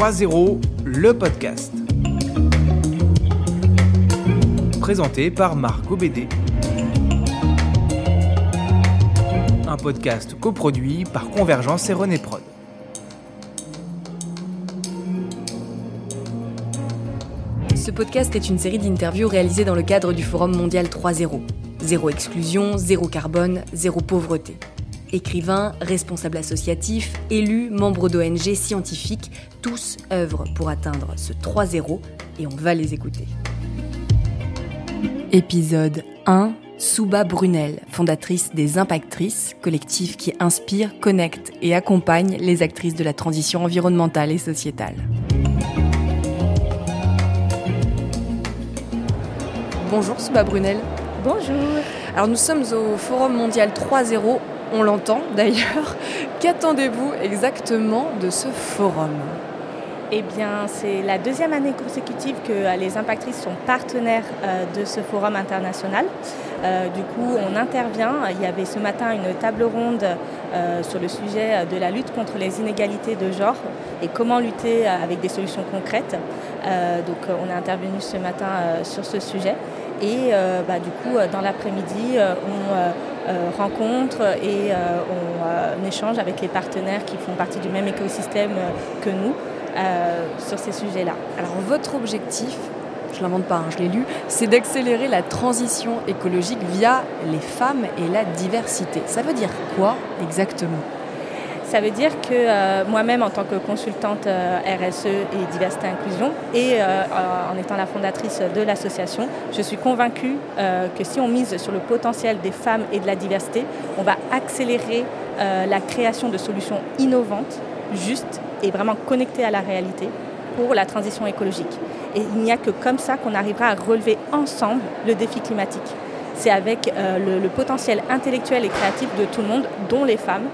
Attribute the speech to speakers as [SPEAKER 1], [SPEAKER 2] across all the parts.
[SPEAKER 1] 3.0, le podcast. Présenté par Marc Obédé. Un podcast coproduit par Convergence et René Prod.
[SPEAKER 2] Ce podcast est une série d'interviews réalisées dans le cadre du Forum mondial 3.0. Zéro exclusion, zéro carbone, zéro pauvreté. Écrivains, responsables associatifs, élus, membres d'ONG, scientifiques, tous œuvrent pour atteindre ce 3-0 et on va les écouter. Épisode 1 Souba Brunel, fondatrice des Impactrices, collectif qui inspire, connecte et accompagne les actrices de la transition environnementale et sociétale. Bonjour Souba Brunel.
[SPEAKER 3] Bonjour.
[SPEAKER 2] Alors nous sommes au Forum mondial 3.0, on l'entend d'ailleurs. Qu'attendez-vous exactement de ce forum?
[SPEAKER 3] Eh bien, c'est la deuxième année consécutive que euh, les impactrices sont partenaires euh, de ce forum international. Euh, du coup, on intervient. Il y avait ce matin une table ronde sur le sujet de la lutte contre les inégalités de genre et comment lutter avec des solutions concrètes. donc, on est intervenu ce matin sur ce sujet. Et bah, du coup, dans l'après-midi, on rencontre et on échange avec les partenaires qui font partie du même écosystème que nous. Euh, sur ces sujets-là.
[SPEAKER 2] Alors votre objectif, je ne l'invente pas, hein, je l'ai lu, c'est d'accélérer la transition écologique via les femmes et la diversité. Ça veut dire quoi exactement?
[SPEAKER 3] Ça veut dire que euh, moi-même, en tant que consultante euh, RSE et diversité inclusion, et en étant la fondatrice de l'association, je suis convaincue que si on mise sur le potentiel des femmes et de la diversité, on va accélérer la création de solutions innovantes, justes et vraiment connecté à la réalité pour la transition écologique. Et il n'y a que comme ça qu'on arrivera à relever ensemble le défi climatique. C'est avec euh, le, potentiel intellectuel et créatif de tout le monde, dont les femmes,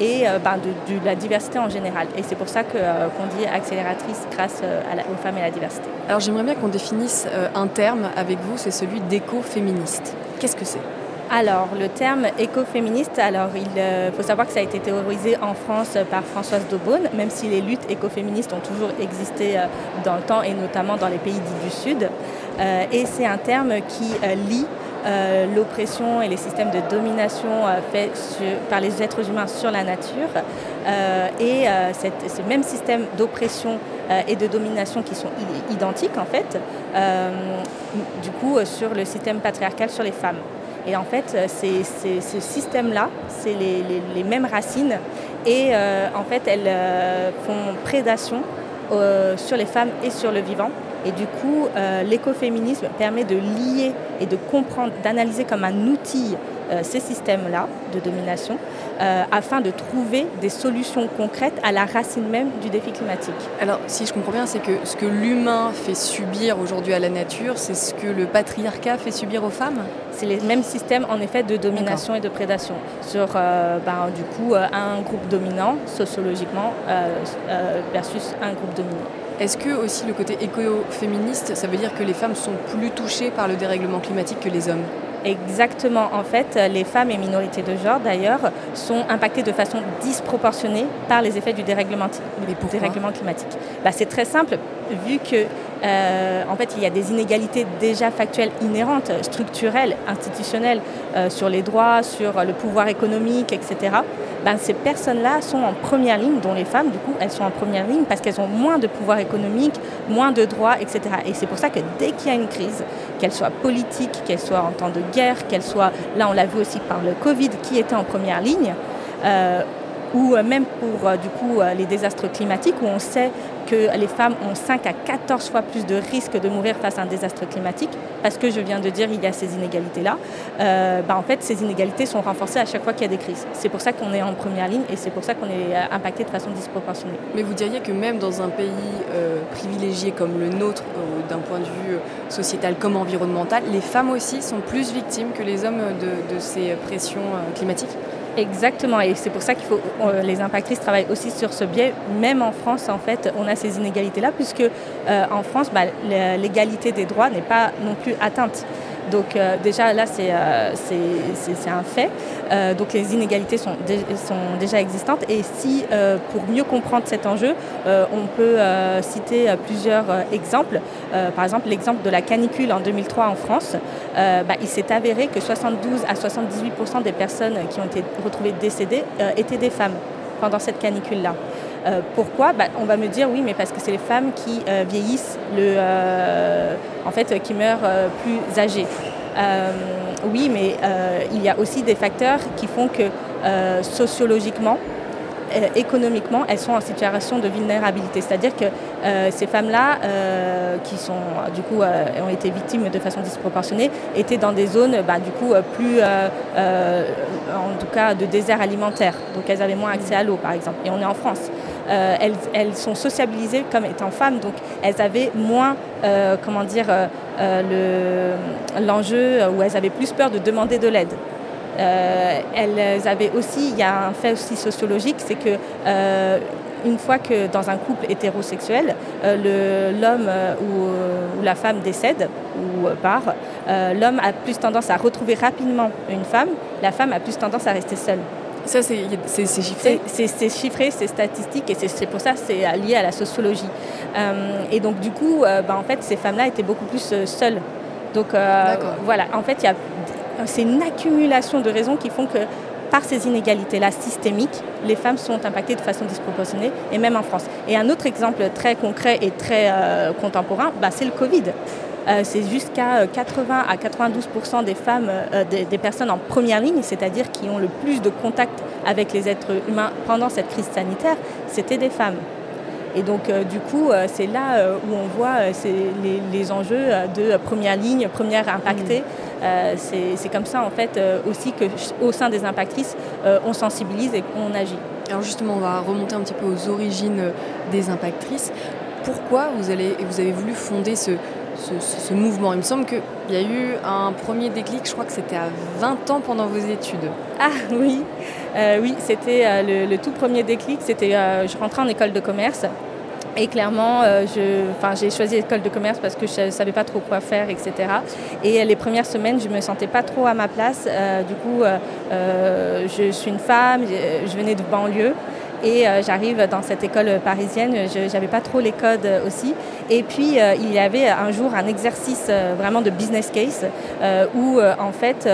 [SPEAKER 3] et euh, ben, de, la diversité en général. Et c'est pour ça euh, qu'on dit accélératrice grâce aux femmes et à la diversité.
[SPEAKER 2] Alors j'aimerais bien qu'on définisse un terme avec vous, c'est celui d'écoféministe. Qu'est-ce que c'est?
[SPEAKER 3] Alors, le terme écoféministe, alors il euh, faut savoir que ça a été théorisé en France par Françoise Daubonne, même si les luttes écoféministes ont toujours existé euh, dans le temps et notamment dans les pays dits du Sud. Euh, et c'est un terme qui lie l'oppression et les systèmes de domination faits par les êtres humains sur la nature et ces mêmes systèmes d'oppression et de domination qui sont identiques en fait, du coup sur le système patriarcal sur les femmes. Et en fait, euh, c'est, ce système-là, c'est les, mêmes racines et euh, en fait, elles euh, font prédation sur les femmes et sur le vivant. Et du coup, l'écoféminisme permet de lier et de comprendre, d'analyser comme un outil euh, ces systèmes-là de domination euh, afin de trouver des solutions concrètes à la racine même du défi climatique.
[SPEAKER 2] Alors, si je comprends bien, c'est que ce que l'humain fait subir aujourd'hui à la nature, c'est ce que le patriarcat fait subir aux femmes?
[SPEAKER 3] C'est les mêmes systèmes, en effet, de domination et de prédation sur, euh, ben, du coup, un groupe dominant, sociologiquement, versus un groupe dominant.
[SPEAKER 2] Est-ce que aussi le côté écoféministe, ça veut dire que les femmes sont plus touchées par le dérèglement climatique que les hommes?
[SPEAKER 3] Exactement. En fait, les femmes et minorités de genre, d'ailleurs, sont impactées de façon disproportionnée par les effets du dérèglement, climatique. Bah, c'est très simple, vu que euh, en fait, il y a des inégalités déjà factuelles inhérentes, structurelles, institutionnelles, euh, sur les droits, sur le pouvoir économique, etc. Ben, ces personnes-là sont en première ligne, dont les femmes, du coup, elles sont en première ligne parce qu'elles ont moins de pouvoir économique, moins de droits, etc. Et c'est pour ça que dès qu'il y a une crise, qu'elle soit politique, qu'elle soit en temps de guerre, qu'elle soit, là on l'a vu aussi par le Covid, qui était en première ligne, euh, ou même pour du coup les désastres climatiques où on sait que les femmes ont 5 à 14 fois plus de risques de mourir face à un désastre climatique, parce que je viens de dire il y a ces inégalités-là, euh, bah, en fait ces inégalités sont renforcées à chaque fois qu'il y a des crises. C'est pour ça qu'on est en première ligne et c'est pour ça qu'on est euh, impacté de façon disproportionnée.
[SPEAKER 2] Mais vous diriez que même dans un pays euh, privilégié comme le nôtre, d'un point de vue sociétal comme environnemental, les femmes aussi sont plus victimes que les hommes de ces pressions climatiques?
[SPEAKER 3] Exactement, et c'est pour ça qu'il faut les impactrices travaillent aussi sur ce biais. Même en France, en fait, on a ces inégalités-là, puisque euh, en France, bah, l'égalité des droits n'est pas non plus atteinte. Donc déjà là, c'est un fait. donc les inégalités sont, sont, déjà existantes. Et si, pour mieux comprendre cet enjeu, on peut citer plusieurs exemples. par exemple, l'exemple de la canicule en 2003 en France. Bah, il s'est avéré que 72 à 78% des personnes qui ont été retrouvées décédées étaient des femmes pendant cette canicule-là. Euh, pourquoi? Bah, On va me dire oui, mais parce que c'est les femmes qui euh, vieillissent, le, euh, fait, qui meurent plus âgées. oui, mais il y a aussi des facteurs qui font que sociologiquement, euh, économiquement, elles sont en situation de vulnérabilité. C'est-à-dire que euh, ces femmes-là, euh, qui sont, du coup, ont été victimes de façon disproportionnée, étaient dans des zones, bah, du coup, plus, en tout cas, de désert alimentaire. Donc, elles avaient moins accès à l'eau, par exemple. Et on est en France. Elles, elles, sont sociabilisées comme étant femmes, donc elles avaient moins, comment dire, l'enjeu, où elles avaient plus peur de demander de l'aide. Euh, elles avaient aussi, il y a un fait aussi sociologique, c'est que euh, une fois que dans un couple hétérosexuel, euh, l'homme ou, la femme décède ou part, l'homme a plus tendance à retrouver rapidement une femme, la femme a plus tendance à rester seule.
[SPEAKER 2] Ça, c'est chiffré?
[SPEAKER 3] C'est chiffré, c'est statistique, et c'est pour ça c'est lié à la sociologie. et donc, du coup, bah, en fait, ces femmes-là étaient beaucoup plus seules. Donc, voilà, en fait, c'est une accumulation de raisons qui font que par ces inégalités-là systémiques, les femmes sont impactées de façon disproportionnée, et même en France. Et un autre exemple très concret et très euh, contemporain, bah, c'est le Covid. Euh, c'est jusqu'à 80 à 92% des femmes, euh, des, personnes en première ligne, c'est-à-dire qui ont le plus de contact avec les êtres humains pendant cette crise sanitaire, c'était des femmes. Et donc, du coup, c'est là où on voit les, les, enjeux de première ligne, première impactée. Mmh. Euh, c'est comme ça en fait euh, aussi qu'au sein des impactrices, euh, on sensibilise et on agit.
[SPEAKER 2] Alors justement, on va remonter un petit peu aux origines des impactrices. Pourquoi vous, allez, vous avez voulu fonder ce, ce, mouvement Il me semble qu'il y a eu un premier déclic, je crois que c'était à 20 ans pendant vos études.
[SPEAKER 3] Ah oui, oui c'était le, le, tout premier déclic, c'était je rentrais en école de commerce et clairement, euh, j'ai choisi l'école de commerce parce que je ne savais pas trop quoi faire, etc. Et les premières semaines, je ne me sentais pas trop à ma place. Euh, du coup, euh, je suis une femme, je venais de banlieue. Et euh, j'arrive dans cette école parisienne, je n'avais pas trop les codes aussi. Et puis, euh, il y avait un jour un exercice euh, vraiment de business case où, en fait,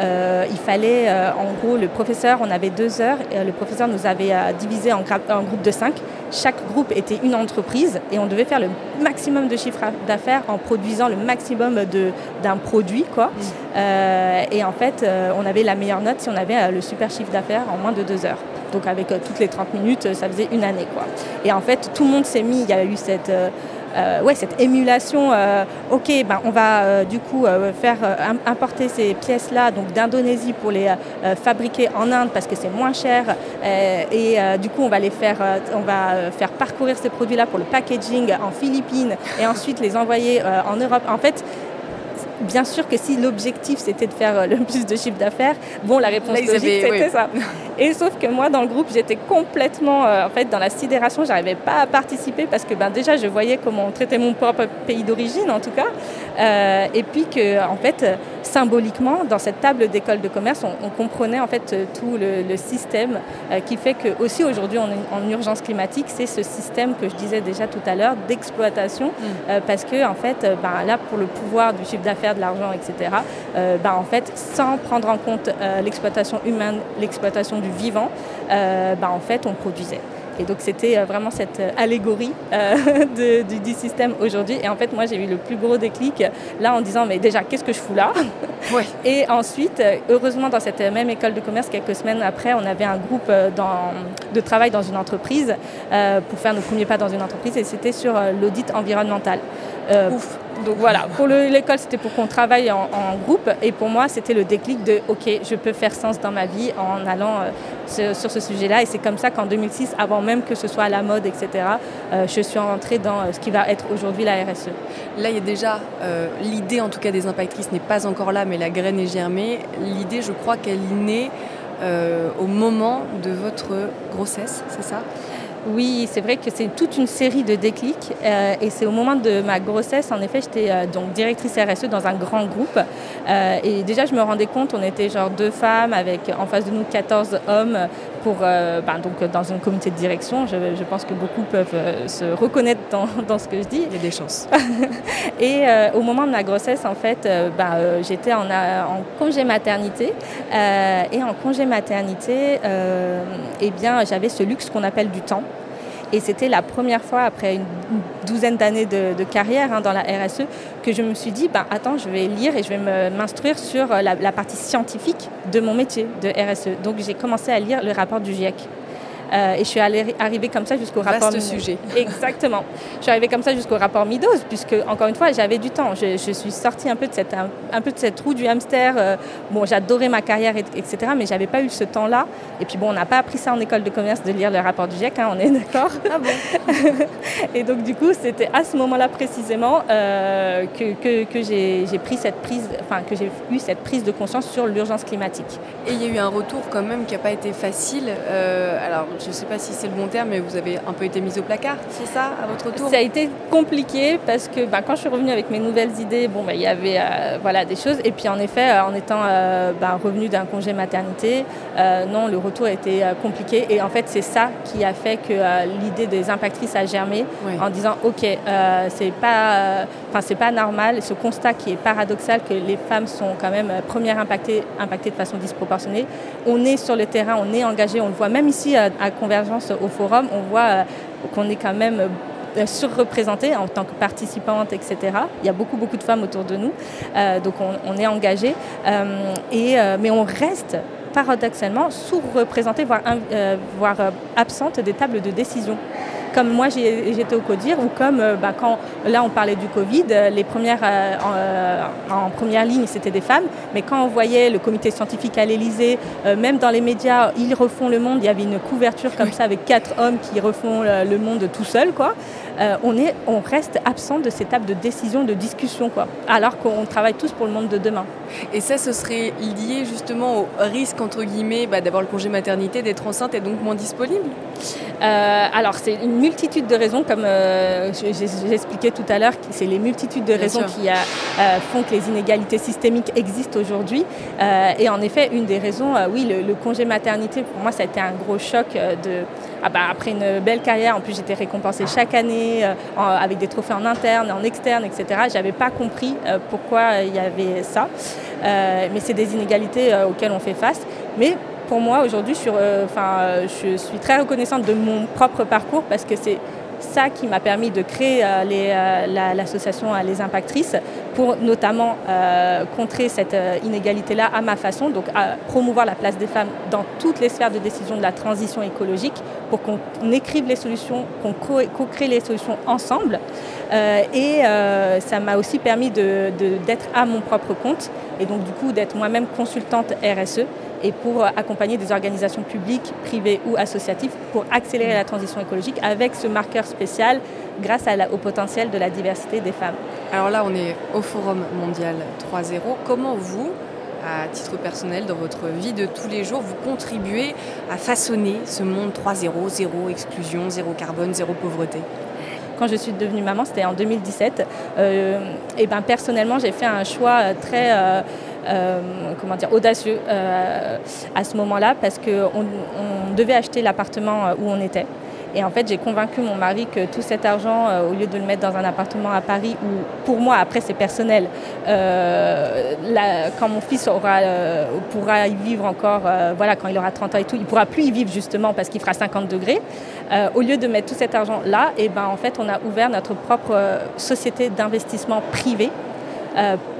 [SPEAKER 3] il fallait, en gros, le professeur, on avait deux heures, le professeur nous avait divisé en, en groupe de cinq. Chaque groupe était une entreprise et on devait faire le maximum de chiffre d'affaires en produisant le maximum d'un produit. Quoi. Mmh. et en fait, on avait la meilleure note si on avait le super chiffre d'affaires en moins de deux heures. Donc avec euh, toutes les 30 minutes, euh, ça faisait une année. Quoi. Et en fait, tout le monde s'est mis, il y a eu cette... Euh, ouais, cette émulation, ok, ben, on va du coup faire importer ces pièces-là d'Indonésie pour les fabriquer en Inde parce que c'est moins cher et du coup on va les faire, on va faire parcourir ces produits-là pour le packaging en Philippines et ensuite les envoyer en Europe. En fait, bien sûr que si l'objectif c'était de faire le plus de chiffre d'affaires, bon, la réponse logique c'était ça. Et sauf que moi, dans le groupe, j'étais complètement euh, en fait, dans la sidération. J'arrivais pas à participer parce que ben, déjà, je voyais comment on traitait mon propre pays d'origine, en tout cas. Euh, et puis que, en fait, symboliquement, dans cette table d'école de commerce, on, comprenait en fait tout le, système euh, qui fait que aussi aujourd'hui, on est en urgence climatique. C'est ce système que je disais déjà tout à l'heure d'exploitation, mm. parce que en fait, ben, là, pour le pouvoir du chiffre d'affaires, de l'argent, etc. Ben, en fait, sans prendre en compte l'exploitation humaine, l'exploitation du vivant, euh, bah, en fait, on produisait. Et donc c'était euh, vraiment cette euh, allégorie du, système aujourd'hui. Et en fait, moi, j'ai eu le plus gros déclic là en disant, mais déjà, qu'est-ce que je fous là? Et ensuite, heureusement, dans cette même école de commerce, quelques semaines après, on avait un groupe de travail dans une entreprise pour faire nos premiers pas dans une entreprise. Et c'était sur l'audit environnemental. Ouf donc voilà, pour l'école, c'était pour qu'on travaille en, groupe. Et pour moi, c'était le déclic de OK, je peux faire sens dans ma vie en allant euh, sur ce sujet-là. Et c'est comme ça qu'en 2006, avant même que ce soit à la mode, etc., euh, je suis rentrée dans euh, ce qui va être aujourd'hui la RSE.
[SPEAKER 2] Là, il y a déjà l'idée, en tout cas, des impactrices n'est pas encore là, mais la graine est germée. L'idée, je crois qu'elle née au moment de votre grossesse, c'est ça?
[SPEAKER 3] Oui, c'est vrai que c'est toute une série de déclics. Euh, et c'est au moment de ma grossesse, en effet, j'étais euh, donc directrice RSE dans un grand groupe. Euh, et déjà, je me rendais compte, on était genre deux femmes avec en face de nous 14 hommes pour, ben, donc, dans un comité de direction. Je, je pense que beaucoup peuvent se reconnaître dans, dans, ce que je dis.
[SPEAKER 2] Il y a des chances.
[SPEAKER 3] et au moment de ma grossesse, en fait, ben, j'étais en, en, congé maternité. et en congé maternité, eh bien, j'avais ce luxe qu'on appelle du temps. Et c'était la première fois, après une douzaine d'années de, carrière hein, dans la RSE, que je me suis dit, bah, attends, je vais lire et je vais m'instruire sur la, la, partie scientifique de mon métier de RSE. Donc j'ai commencé à lire le rapport du GIEC. Euh, et je suis arrivée comme ça jusqu'au rapport.
[SPEAKER 2] Vaste sujet.
[SPEAKER 3] Exactement. Je suis arrivée comme ça jusqu'au rapport Midos, puisque encore une fois, j'avais du temps. Je, suis sortie un peu de cette, un, peu de cette roue du hamster. Euh, bon, j'adorais ma carrière, etc., mais j'avais pas eu ce temps-là. Et puis bon, on n'a pas appris ça en école de commerce de lire le rapport du GIEC, hein, on est d'accord.
[SPEAKER 2] Ah bon?
[SPEAKER 3] et donc du coup, c'était à ce moment-là précisément euh, que, que, que j'ai pris cette prise, enfin que j'ai eu cette prise de conscience sur l'urgence climatique.
[SPEAKER 2] Et il y a eu un retour quand même qui n'a pas été facile. alors je ne sais pas si c'est le bon terme, mais vous avez un peu été mise au placard, c'est ça, à votre tour?
[SPEAKER 3] Ça a été compliqué parce que bah, quand je suis revenue avec mes nouvelles idées, bon, bah, il y avait euh, voilà, des choses. Et puis en effet, euh, en étant euh, bah, revenue d'un congé maternité, non, le retour a été compliqué. Et en fait, c'est ça qui a fait que l'idée des impactrices a germé en disant, OK, c'est pas, enfin c'est pas normal, ce constat qui est paradoxal que les femmes sont quand même premières impactées, impactées de façon disproportionnée. On est sur le terrain, on est engagé, on le voit même ici à Convergence au forum, on voit euh, qu'on est quand même euh, surreprésentée en tant que participante, etc. Il y a beaucoup, beaucoup de femmes autour de nous, euh, donc on, est engagé. mais on reste paradoxalement sous-représentée, voire, voire absente des tables de décision comme moi j'étais au CODIR ou comme bah, quand là on parlait du Covid, les premières en, première ligne c'était des femmes, mais quand on voyait le comité scientifique à l'Elysée, même dans les médias, ils refont le monde, il y avait une couverture comme ça avec quatre hommes qui refont le monde tout seuls quoi. On, est, on reste absent de ces tables de décision, de discussion quoi, alors qu'on travaille tous pour le monde de demain.
[SPEAKER 2] Et ça, ce serait lié justement au risque entre guillemets bah, d'avoir le congé maternité, d'être enceinte et donc moins disponible?
[SPEAKER 3] Alors c'est une multitude de raisons, comme euh, j'expliquais tout à l'heure, c'est les multitudes de raisons qui euh, euh, font que les inégalités systémiques existent aujourd'hui. et en effet, une des raisons, oui, le, congé maternité, pour moi, ça a été un gros choc de... Ah bah, après une belle carrière, en plus j'étais récompensée chaque année avec des trophées en interne, en externe, etc. J'avais pas compris pourquoi il y avait ça. mais c'est des inégalités auxquelles on fait face. Mais pour moi, aujourd'hui, je, euh, euh, je suis très reconnaissante de mon propre parcours parce que c'est ça qui m'a permis de créer euh, l'association Les Impactrices pour notamment contrer cette inégalité-là à ma façon, donc à promouvoir la place des femmes dans toutes les sphères de décision de la transition écologique pour qu'on écrive les solutions, qu'on co-crée les solutions ensemble. et ça m'a aussi permis d'être à mon propre compte et donc du coup d'être moi-même consultante RSE et pour accompagner des organisations publiques, privées ou associatives pour accélérer la transition écologique avec ce marqueur spécial grâce au potentiel de la diversité des femmes.
[SPEAKER 2] Alors là, on est au Forum mondial 3.0. Comment vous, à titre personnel, dans votre vie de tous les jours, vous contribuez à façonner ce monde 3.0, zéro exclusion, zéro carbone, zéro pauvreté?
[SPEAKER 3] Quand je suis devenue maman, c'était en 2017. Euh, et ben personnellement, j'ai fait un choix très euh, euh, comment dire, audacieux euh, à ce moment-là parce qu'on on devait acheter l'appartement euh, où on était. Et en fait, j'ai convaincu mon mari que tout cet argent, au lieu de le mettre dans un appartement à Paris, où pour moi, après, c'est personnel, quand mon fils aura, pourra y vivre encore, voilà, quand il aura 30 ans et tout, il pourra plus y vivre justement parce qu'il fera 50 degrés. au lieu de mettre tout cet argent là, et ben, en fait, on a ouvert notre propre société d'investissement privé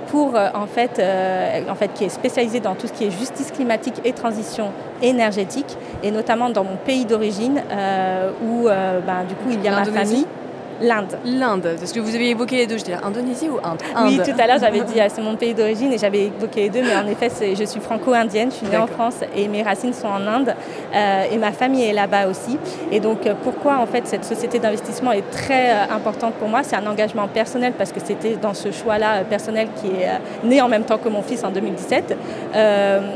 [SPEAKER 3] pour euh, en fait, euh, en fait, qui est spécialisé dans tout ce qui est justice climatique et transition énergétique, et notamment dans mon pays d'origine, euh, où ben, du coup il y a ma famille. L'Inde.
[SPEAKER 2] L'Inde, parce que vous avez évoqué les deux, j'étais là, Indonésie ou Inde,
[SPEAKER 3] Oui, tout à l'heure j'avais dit c'est mon pays d'origine et j'avais évoqué les deux, mais en effet je suis franco-indienne, je suis née en France et mes racines sont en Inde euh, et ma famille est là-bas aussi. Et donc euh, pourquoi en fait cette société d'investissement est très euh, importante pour moi? C'est un engagement personnel parce que c'était dans ce choix-là personnel qui est né en même temps que mon fils en 2017.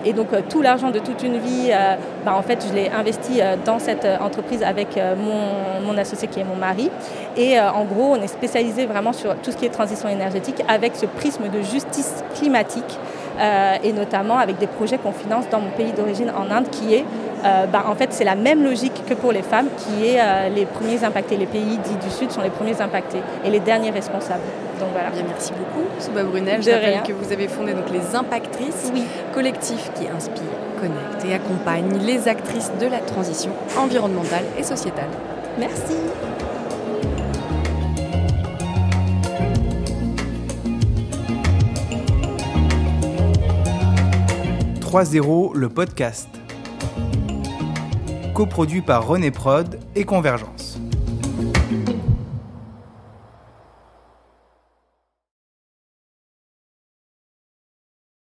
[SPEAKER 3] et donc tout l'argent de toute une vie bah, en fait, je l'ai investi dans cette entreprise avec mon, mon, associé qui est mon mari. Et en gros, on est spécialisé vraiment sur tout ce qui est transition énergétique avec ce prisme de justice climatique et notamment avec des projets qu'on finance dans mon pays d'origine en Inde qui est euh, bah, en fait, c'est la même logique que pour les femmes, qui est euh, les premiers impactés. Les pays dits du Sud sont les premiers impactés et les derniers responsables. Donc voilà.
[SPEAKER 2] Bien, merci beaucoup, Souba Brunel. Je rappelle que vous avez fondé donc les Impactrices,
[SPEAKER 3] oui.
[SPEAKER 2] collectif qui inspire, connecte et accompagne les actrices de la transition environnementale et sociétale.
[SPEAKER 3] Merci.
[SPEAKER 1] « 3.0 le podcast coproduit par René Prod et Convergence.